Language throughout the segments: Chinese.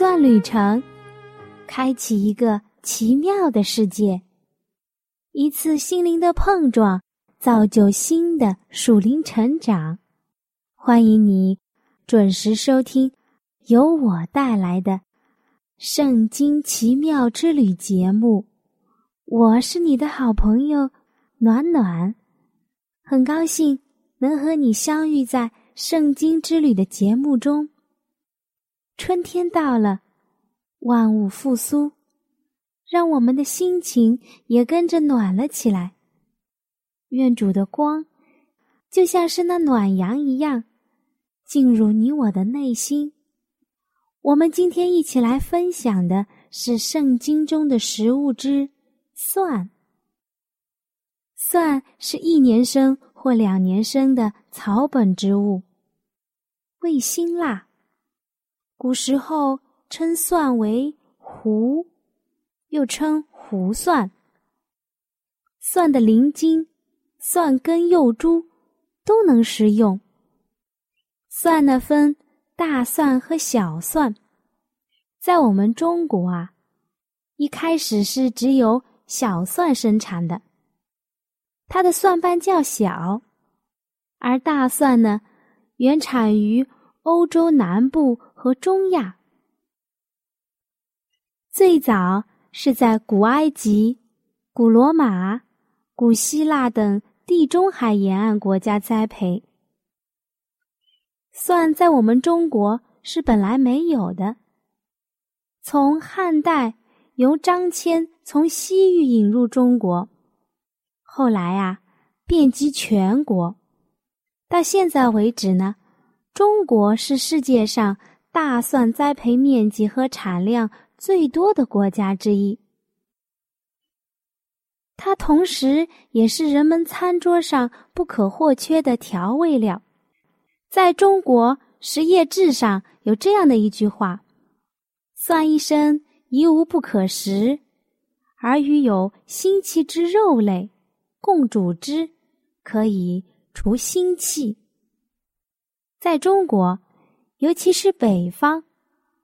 段旅程，开启一个奇妙的世界；一次心灵的碰撞，造就新的属灵成长。欢迎你准时收听由我带来的《圣经奇妙之旅》节目。我是你的好朋友暖暖，很高兴能和你相遇在《圣经之旅》的节目中。春天到了，万物复苏，让我们的心情也跟着暖了起来。愿主的光，就像是那暖阳一样，进入你我的内心。我们今天一起来分享的是圣经中的食物之蒜。蒜是一年生或两年生的草本植物，味辛辣。古时候称蒜为胡，又称胡蒜。蒜的鳞茎、蒜根、幼株都能食用。蒜呢分大蒜和小蒜，在我们中国啊，一开始是只有小蒜生产的，它的蒜瓣较小，而大蒜呢，原产于欧洲南部。和中亚，最早是在古埃及、古罗马、古希腊等地中海沿岸国家栽培。蒜在我们中国是本来没有的，从汉代由张骞从西域引入中国，后来啊遍及全国，到现在为止呢，中国是世界上。大蒜栽培面积和产量最多的国家之一，它同时也是人们餐桌上不可或缺的调味料。在中国食业志上有这样的一句话：“蒜一生，一无不可食，而与有腥气之肉类共煮之，可以除腥气。”在中国。尤其是北方，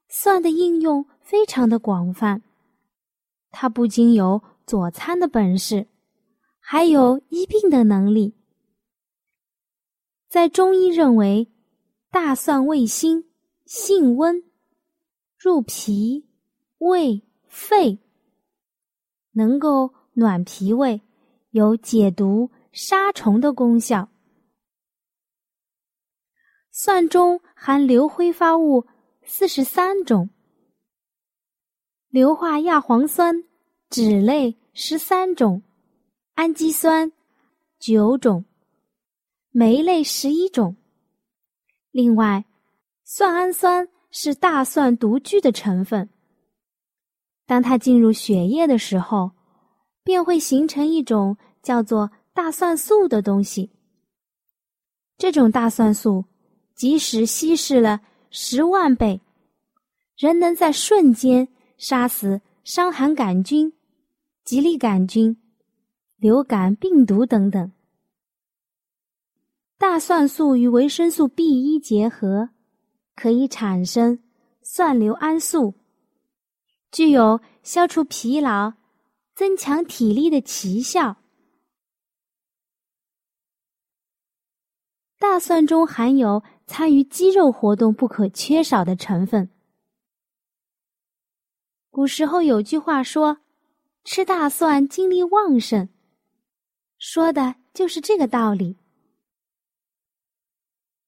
蒜的应用非常的广泛。它不仅有佐餐的本事，还有医病的能力。在中医认为，大蒜味辛，性温，入脾、胃、肺，能够暖脾胃，有解毒、杀虫的功效。蒜中含硫挥发物四十三种，硫化亚磺酸酯类十三种，氨基酸九种，酶类十一种。另外，蒜氨酸是大蒜独具的成分。当它进入血液的时候，便会形成一种叫做大蒜素的东西。这种大蒜素。即使稀释了十万倍，仍能在瞬间杀死伤寒杆菌、吉利杆菌、流感病毒等等。大蒜素与维生素 B 一结合，可以产生蒜硫胺素，具有消除疲劳、增强体力的奇效。大蒜中含有。参与肌肉活动不可缺少的成分。古时候有句话说：“吃大蒜精力旺盛”，说的就是这个道理。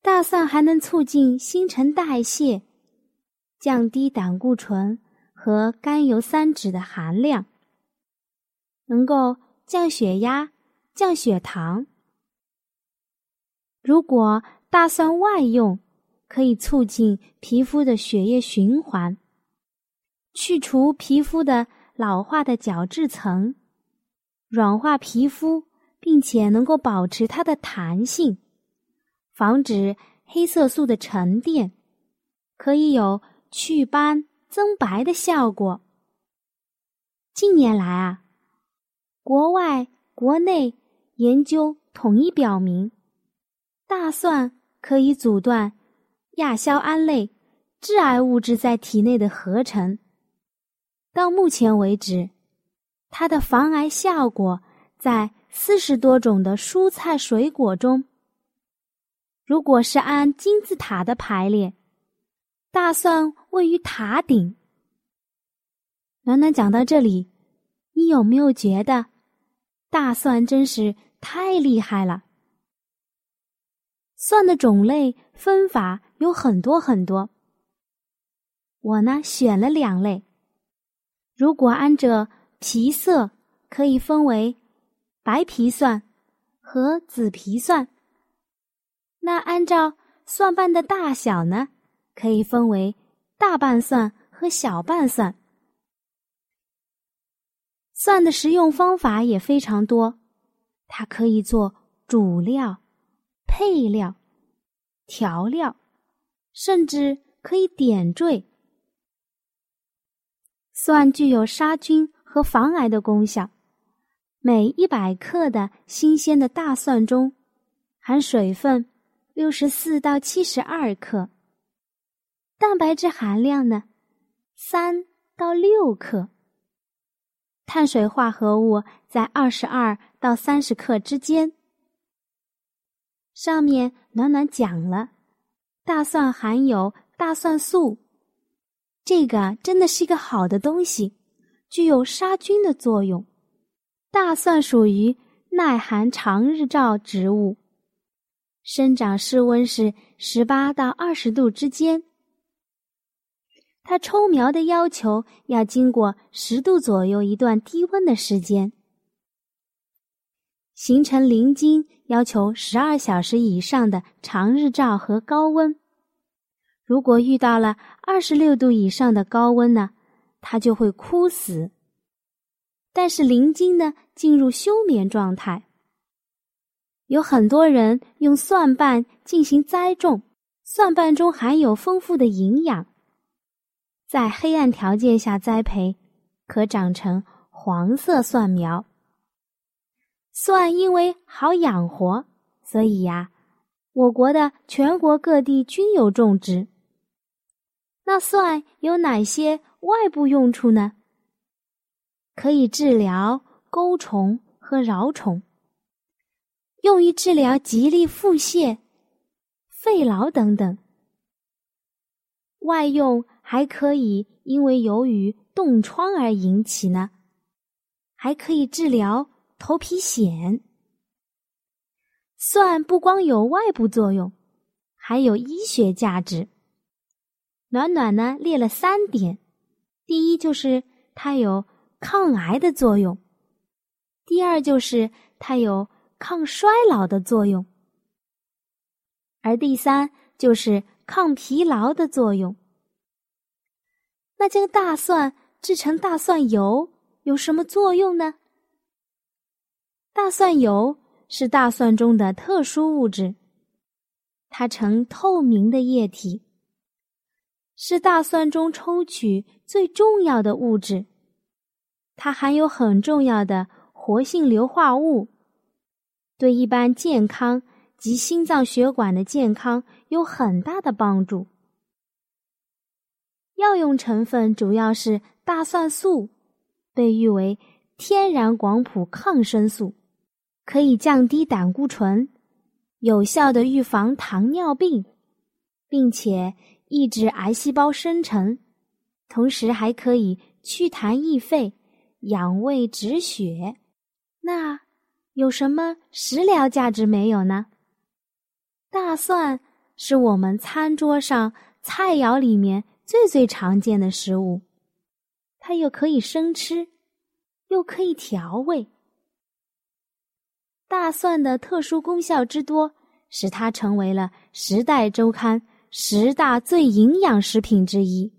大蒜还能促进新陈代谢，降低胆固醇和甘油三酯的含量，能够降血压、降血糖。如果大蒜外用，可以促进皮肤的血液循环，去除皮肤的老化的角质层，软化皮肤，并且能够保持它的弹性，防止黑色素的沉淀，可以有祛斑增白的效果。近年来啊，国外、国内研究统一表明，大蒜可以阻断。亚硝胺类致癌物质在体内的合成，到目前为止，它的防癌效果在四十多种的蔬菜水果中。如果是按金字塔的排列，大蒜位于塔顶。暖暖讲到这里，你有没有觉得大蒜真是太厉害了？蒜的种类分法。有很多很多，我呢选了两类。如果按着皮色，可以分为白皮蒜和紫皮蒜。那按照蒜瓣的大小呢，可以分为大瓣蒜和小瓣蒜。蒜的食用方法也非常多，它可以做主料、配料、调料。甚至可以点缀。蒜具有杀菌和防癌的功效。每一百克的新鲜的大蒜中，含水分六十四到七十二克，蛋白质含量呢三到六克，碳水化合物在二十二到三十克之间。上面暖暖讲了。大蒜含有大蒜素，这个真的是一个好的东西，具有杀菌的作用。大蒜属于耐寒长日照植物，生长室温是十八到二十度之间。它抽苗的要求要经过十度左右一段低温的时间，形成鳞茎要求十二小时以上的长日照和高温。如果遇到了二十六度以上的高温呢，它就会枯死。但是鳞茎呢进入休眠状态。有很多人用蒜瓣进行栽种，蒜瓣中含有丰富的营养，在黑暗条件下栽培，可长成黄色蒜苗。蒜因为好养活，所以呀，我国的全国各地均有种植。那蒜有哪些外部用处呢？可以治疗钩虫和蛲虫，用于治疗吉利腹泻、肺痨等等。外用还可以，因为由于冻疮而引起呢，还可以治疗头皮癣。蒜不光有外部作用，还有医学价值。暖暖呢列了三点，第一就是它有抗癌的作用，第二就是它有抗衰老的作用，而第三就是抗疲劳的作用。那将大蒜制成大蒜油有什么作用呢？大蒜油是大蒜中的特殊物质，它呈透明的液体。是大蒜中抽取最重要的物质，它含有很重要的活性硫化物，对一般健康及心脏血管的健康有很大的帮助。药用成分主要是大蒜素，被誉为天然广谱抗生素，可以降低胆固醇，有效的预防糖尿病，并且。抑制癌细胞生成，同时还可以祛痰益肺、养胃止血。那有什么食疗价值没有呢？大蒜是我们餐桌上菜肴里面最最常见的食物，它又可以生吃，又可以调味。大蒜的特殊功效之多，使它成为了《时代周刊》。十大最营养食品之一，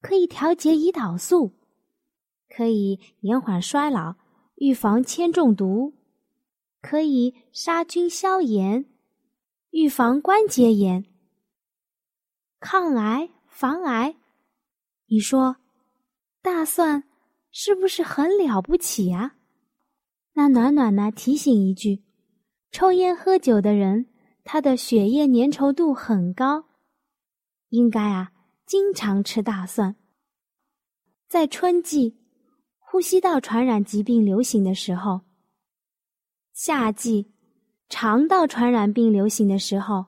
可以调节胰岛素，可以延缓衰老，预防铅中毒，可以杀菌消炎，预防关节炎，抗癌防癌。你说，大蒜是不是很了不起啊？那暖暖呢？提醒一句：抽烟喝酒的人。他的血液粘稠度很高，应该啊经常吃大蒜。在春季，呼吸道传染疾病流行的时候；夏季，肠道传染病流行的时候，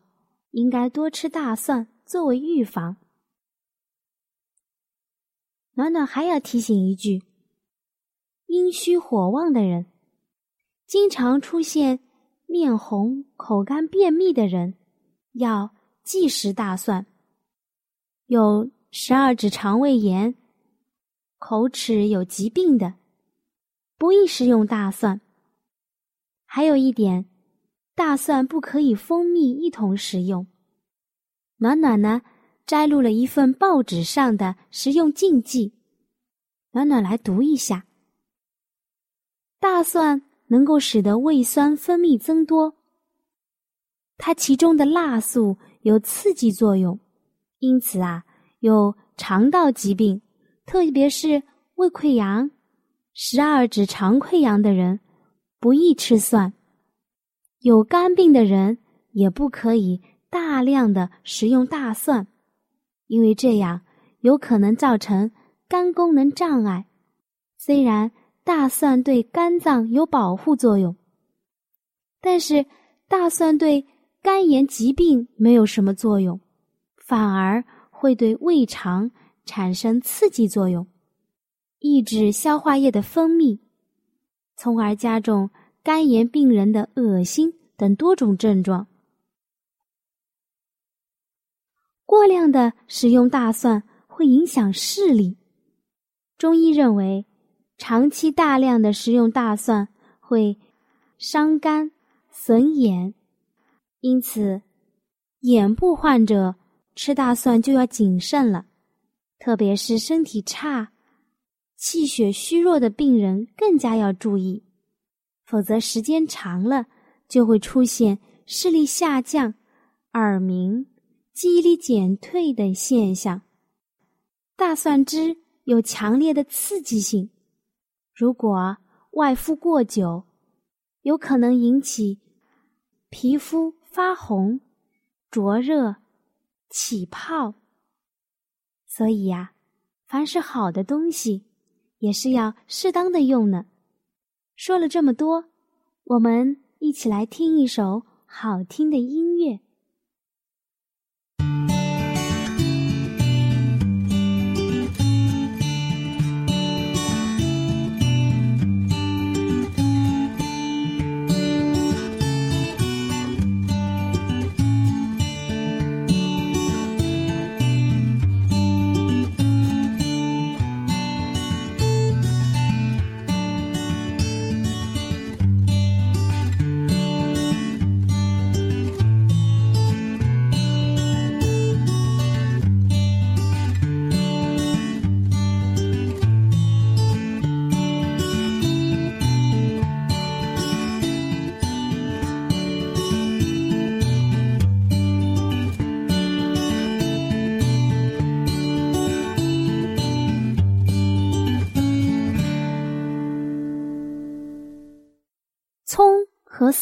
应该多吃大蒜作为预防。暖暖还要提醒一句：阴虚火旺的人，经常出现。面红、口干、便秘的人要忌食大蒜；有十二指肠胃炎、口齿有疾病的，不宜食用大蒜。还有一点，大蒜不可以蜂蜜一同食用。暖暖呢，摘录了一份报纸上的食用禁忌，暖暖来读一下：大蒜。能够使得胃酸分泌增多，它其中的辣素有刺激作用，因此啊，有肠道疾病，特别是胃溃疡、十二指肠溃疡的人不宜吃蒜；有肝病的人也不可以大量的食用大蒜，因为这样有可能造成肝功能障碍。虽然。大蒜对肝脏有保护作用，但是大蒜对肝炎疾病没有什么作用，反而会对胃肠产生刺激作用，抑制消化液的分泌，从而加重肝炎病人的恶心等多种症状。过量的食用大蒜会影响视力，中医认为。长期大量的食用大蒜会伤肝损眼，因此眼部患者吃大蒜就要谨慎了。特别是身体差、气血虚弱的病人更加要注意，否则时间长了就会出现视力下降、耳鸣、记忆力减退等现象。大蒜汁有强烈的刺激性。如果外敷过久，有可能引起皮肤发红、灼热、起泡。所以呀，凡是好的东西，也是要适当的用呢。说了这么多，我们一起来听一首好听的音乐。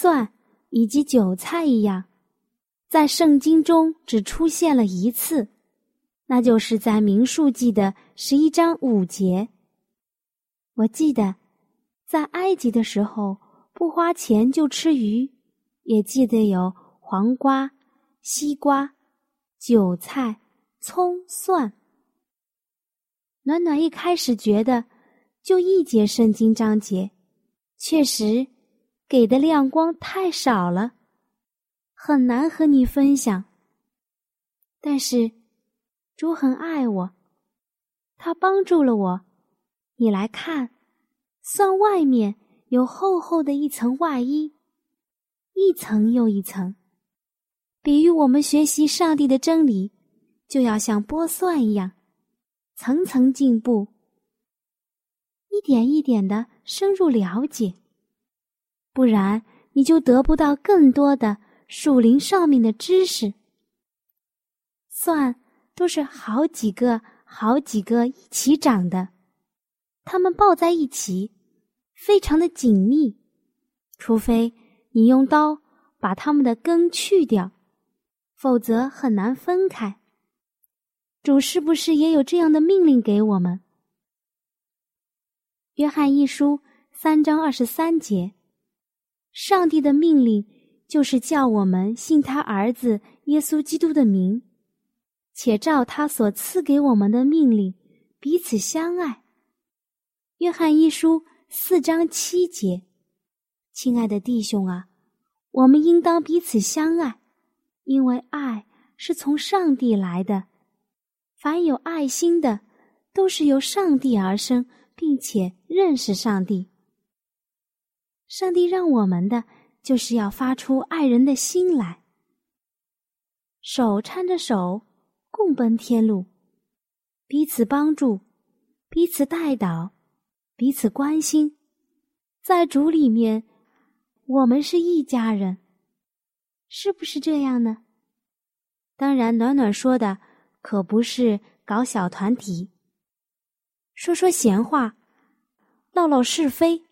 蒜以及韭菜一样，在圣经中只出现了一次，那就是在民数记的十一章五节。我记得在埃及的时候不花钱就吃鱼，也记得有黄瓜、西瓜、韭菜、葱、蒜。暖暖一开始觉得就一节圣经章节，确实。给的亮光太少了，很难和你分享。但是，猪很爱我，他帮助了我。你来看，蒜外面有厚厚的一层外衣，一层又一层，比喻我们学习上帝的真理，就要像剥蒜一样，层层进步，一点一点的深入了解，不然你就得不到更多的树林上面的知识。蒜都是好几个、好几个一起长的，它们抱在一起，非常的紧密，除非你用刀把它们的根去掉。否则很难分开。主是不是也有这样的命令给我们？约翰一书三章二十三节，上帝的命令就是叫我们信他儿子耶稣基督的名，且照他所赐给我们的命令彼此相爱。约翰一书四章七节，亲爱的弟兄啊，我们应当彼此相爱。因为爱是从上帝来的，凡有爱心的，都是由上帝而生，并且认识上帝。上帝让我们的，就是要发出爱人的心来，手搀着手，共奔天路，彼此帮助，彼此带导，彼此关心，在主里面，我们是一家人。是不是这样呢？当然，暖暖说的可不是搞小团体，说说闲话，唠唠是非。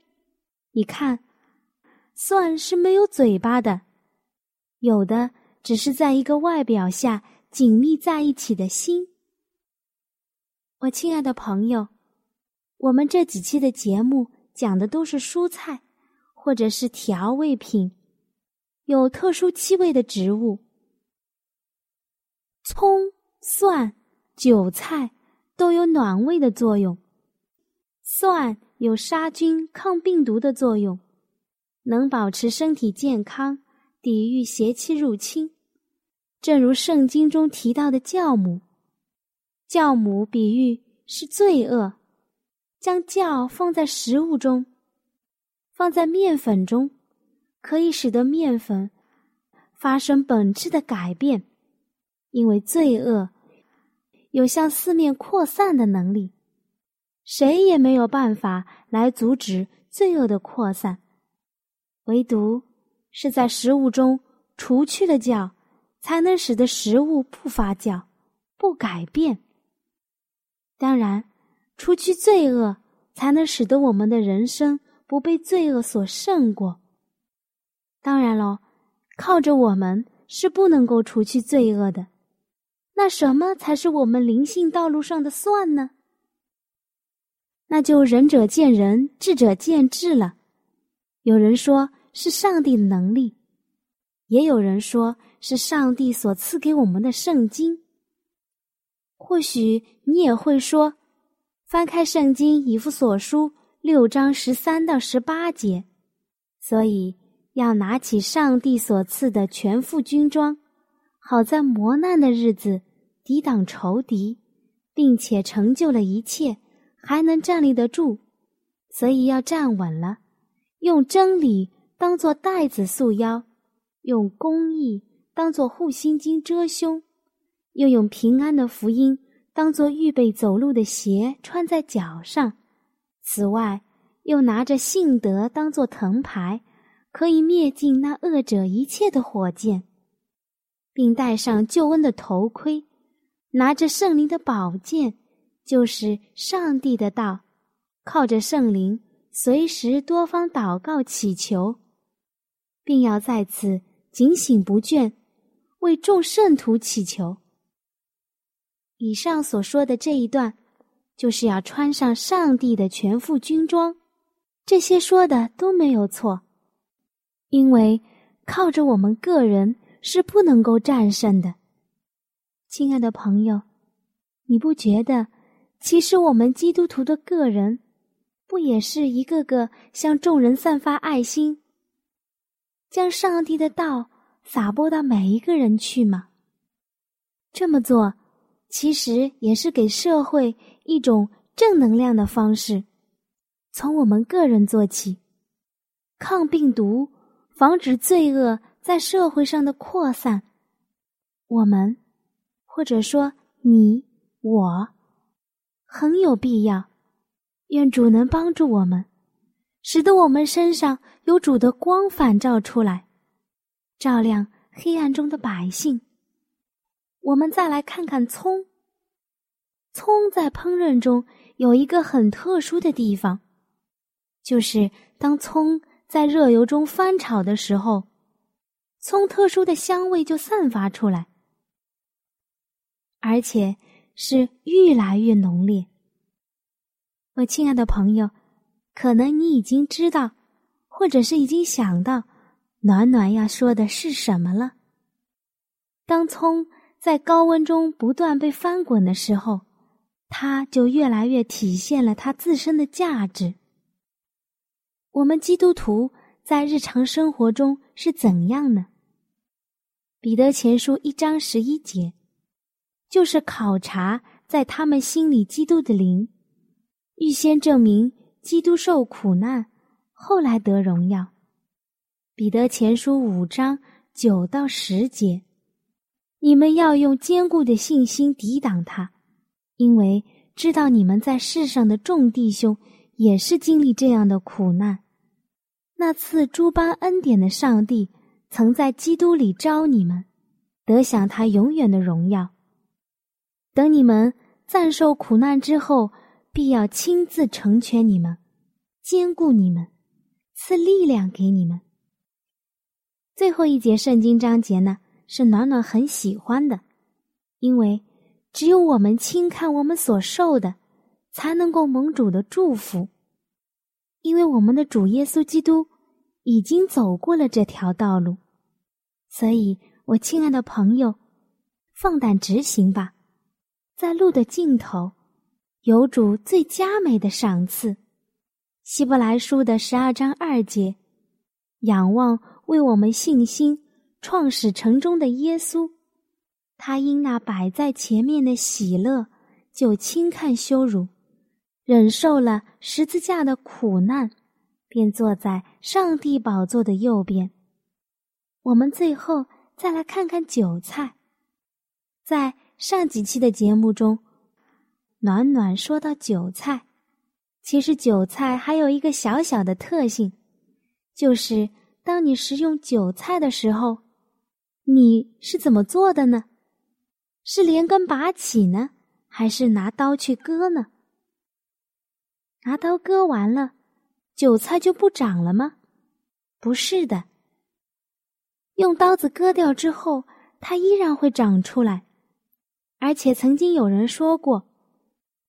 你看，蒜是没有嘴巴的，有的只是在一个外表下紧密在一起的心。我亲爱的朋友，我们这几期的节目讲的都是蔬菜，或者是调味品。有特殊气味的植物，葱、蒜、韭菜都有暖胃的作用。蒜有杀菌、抗病毒的作用，能保持身体健康，抵御邪气入侵。正如圣经中提到的酵母，酵母比喻是罪恶，将酵放在食物中，放在面粉中。可以使得面粉发生本质的改变，因为罪恶有向四面扩散的能力，谁也没有办法来阻止罪恶的扩散，唯独是在食物中除去了酵，才能使得食物不发酵、不改变。当然，除去罪恶，才能使得我们的人生不被罪恶所胜过。当然喽，靠着我们是不能够除去罪恶的。那什么才是我们灵性道路上的算呢？那就仁者见仁，智者见智了。有人说是上帝的能力，也有人说是上帝所赐给我们的圣经。或许你也会说，翻开圣经以弗所书六章十三到十八节，所以。要拿起上帝所赐的全副军装，好在磨难的日子抵挡仇敌，并且成就了一切，还能站立得住。所以要站稳了，用真理当做带子束腰，用公义当做护心经遮胸，又用平安的福音当做预备走路的鞋穿在脚上。此外，又拿着信德当做藤牌。可以灭尽那恶者一切的火箭，并戴上救恩的头盔，拿着圣灵的宝剑，就是上帝的道，靠着圣灵，随时多方祷告祈求，并要在此警醒不倦，为众圣徒祈求。以上所说的这一段，就是要穿上上帝的全副军装，这些说的都没有错。因为靠着我们个人是不能够战胜的，亲爱的朋友，你不觉得其实我们基督徒的个人不也是一个个向众人散发爱心，将上帝的道撒播到每一个人去吗？这么做其实也是给社会一种正能量的方式，从我们个人做起，抗病毒。防止罪恶在社会上的扩散，我们，或者说你我，很有必要。愿主能帮助我们，使得我们身上有主的光反照出来，照亮黑暗中的百姓。我们再来看看葱。葱在烹饪中有一个很特殊的地方，就是当葱在热油中翻炒的时候，葱特殊的香味就散发出来，而且是越来越浓烈。我亲爱的朋友，可能你已经知道，或者是已经想到，暖暖要说的是什么了。当葱在高温中不断被翻滚的时候，它就越来越体现了它自身的价值。我们基督徒在日常生活中是怎样呢？彼得前书一章十一节，就是考察在他们心里基督的灵。预先证明基督受苦难，后来得荣耀。彼得前书五章九到十节，你们要用坚固的信心抵挡他，因为知道你们在世上的众弟兄也是经历这样的苦难。那次诸般恩典的上帝，曾在基督里招你们，得享他永远的荣耀。等你们暂受苦难之后。必要亲自成全你们，兼顾你们，赐力量给你们。最后一节圣经章节呢，是暖暖很喜欢的，因为只有我们轻看我们所受的，才能够蒙主的祝福。因为我们的主耶稣基督已经走过了这条道路，所以我亲爱的朋友，放胆直行吧，在路的尽头。有主最佳美的赏赐，希伯来书的十二章二节，仰望为我们信心创始成终的耶稣，他因那摆在前面的喜乐，就轻看羞辱，忍受了十字架的苦难，便坐在上帝宝座的右边。我们最后再来看看韭菜，在上几期的节目中。暖暖说到韭菜，其实韭菜还有一个小小的特性，就是当你食用韭菜的时候，你是怎么做的呢？是连根拔起呢，还是拿刀去割呢？拿刀割完了，韭菜就不长了吗？不是的，用刀子割掉之后，它依然会长出来，而且曾经有人说过。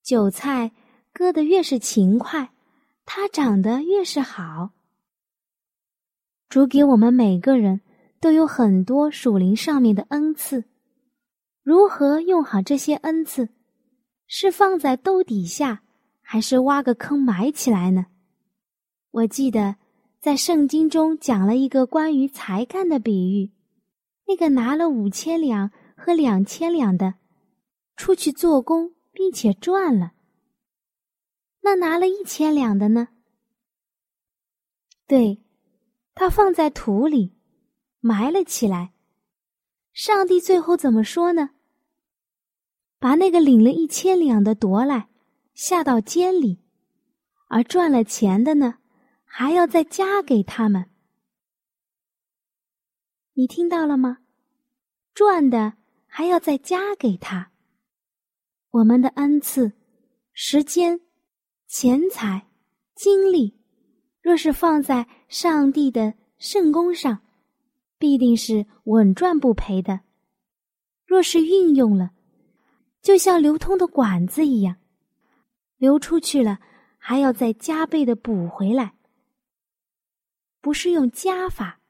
韭菜割得越是勤快，它长得越是好。主给我们每个人都有很多属灵上面的恩赐，如何用好这些恩赐？是放在兜底下，还是挖个坑埋起来呢？我记得在圣经中讲了一个关于才干的比喻，那个拿了五千两和两千两的，出去做工。并且赚了。那拿了一千两的呢？对，他放在土里，埋了起来。上帝最后怎么说呢？把那个领了一千两的夺来，下到监里；而赚了钱的呢，还要再加给他们。你听到了吗？赚的还要再加给他。我们的恩赐、时间、钱财、精力，若是放在上帝的圣功上，必定是稳赚不赔的；若是运用了，就像流通的管子一样，流出去了，还要再加倍的补回来。不是用加法，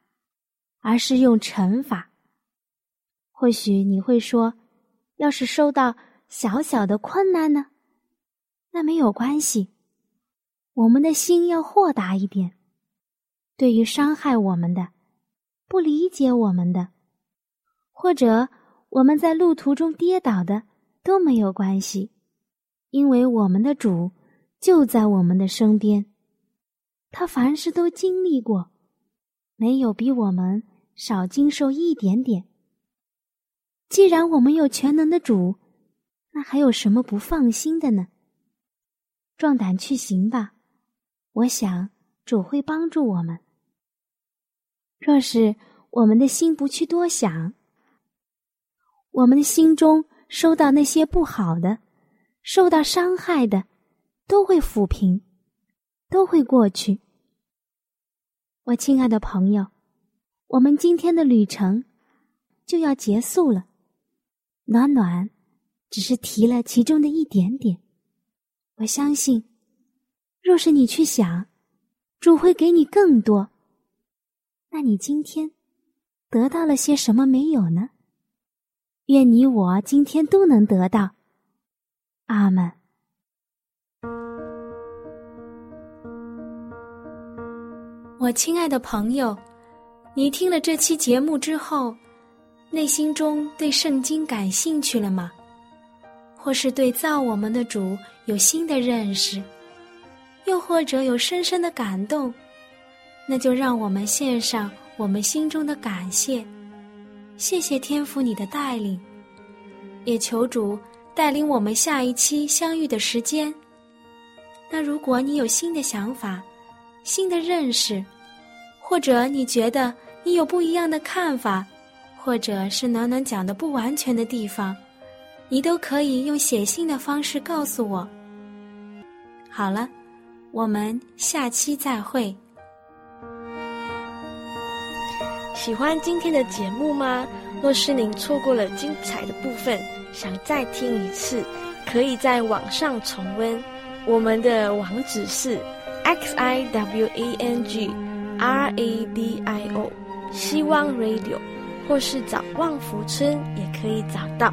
而是用乘法。或许你会说，要是收到。小小的困难呢，那没有关系。我们的心要豁达一点。对于伤害我们的、不理解我们的，或者我们在路途中跌倒的，都没有关系，因为我们的主就在我们的身边。他凡事都经历过，没有比我们少经受一点点。既然我们有全能的主，那还有什么不放心的呢？壮胆去行吧！我想主会帮助我们。若是我们的心不去多想，我们的心中收到那些不好的、受到伤害的，都会抚平，都会过去。我亲爱的朋友，我们今天的旅程就要结束了。暖暖只是提了其中的一点点。我相信，若是你去想，主会给你更多。那你今天得到了些什么没有呢？愿你我今天都能得到。阿门。我亲爱的朋友，你听了这期节目之后，内心中对圣经感兴趣了吗？或是对造我们的主有新的认识，又或者有深深的感动，那就让我们献上我们心中的感谢。谢谢天父你的带领，也求主带领我们下一期相遇的时间。那如果你有新的想法、新的认识，或者你觉得你有不一样的看法，或者是暖暖讲的不完全的地方。你都可以用写信的方式告诉我。好了，我们下期再会。喜欢今天的节目吗？若是您错过了精彩的部分，想再听一次，可以在网上重温。我们的网址是 x i w a n g r a d i o，希望 Radio，或是找旺福村也可以找到。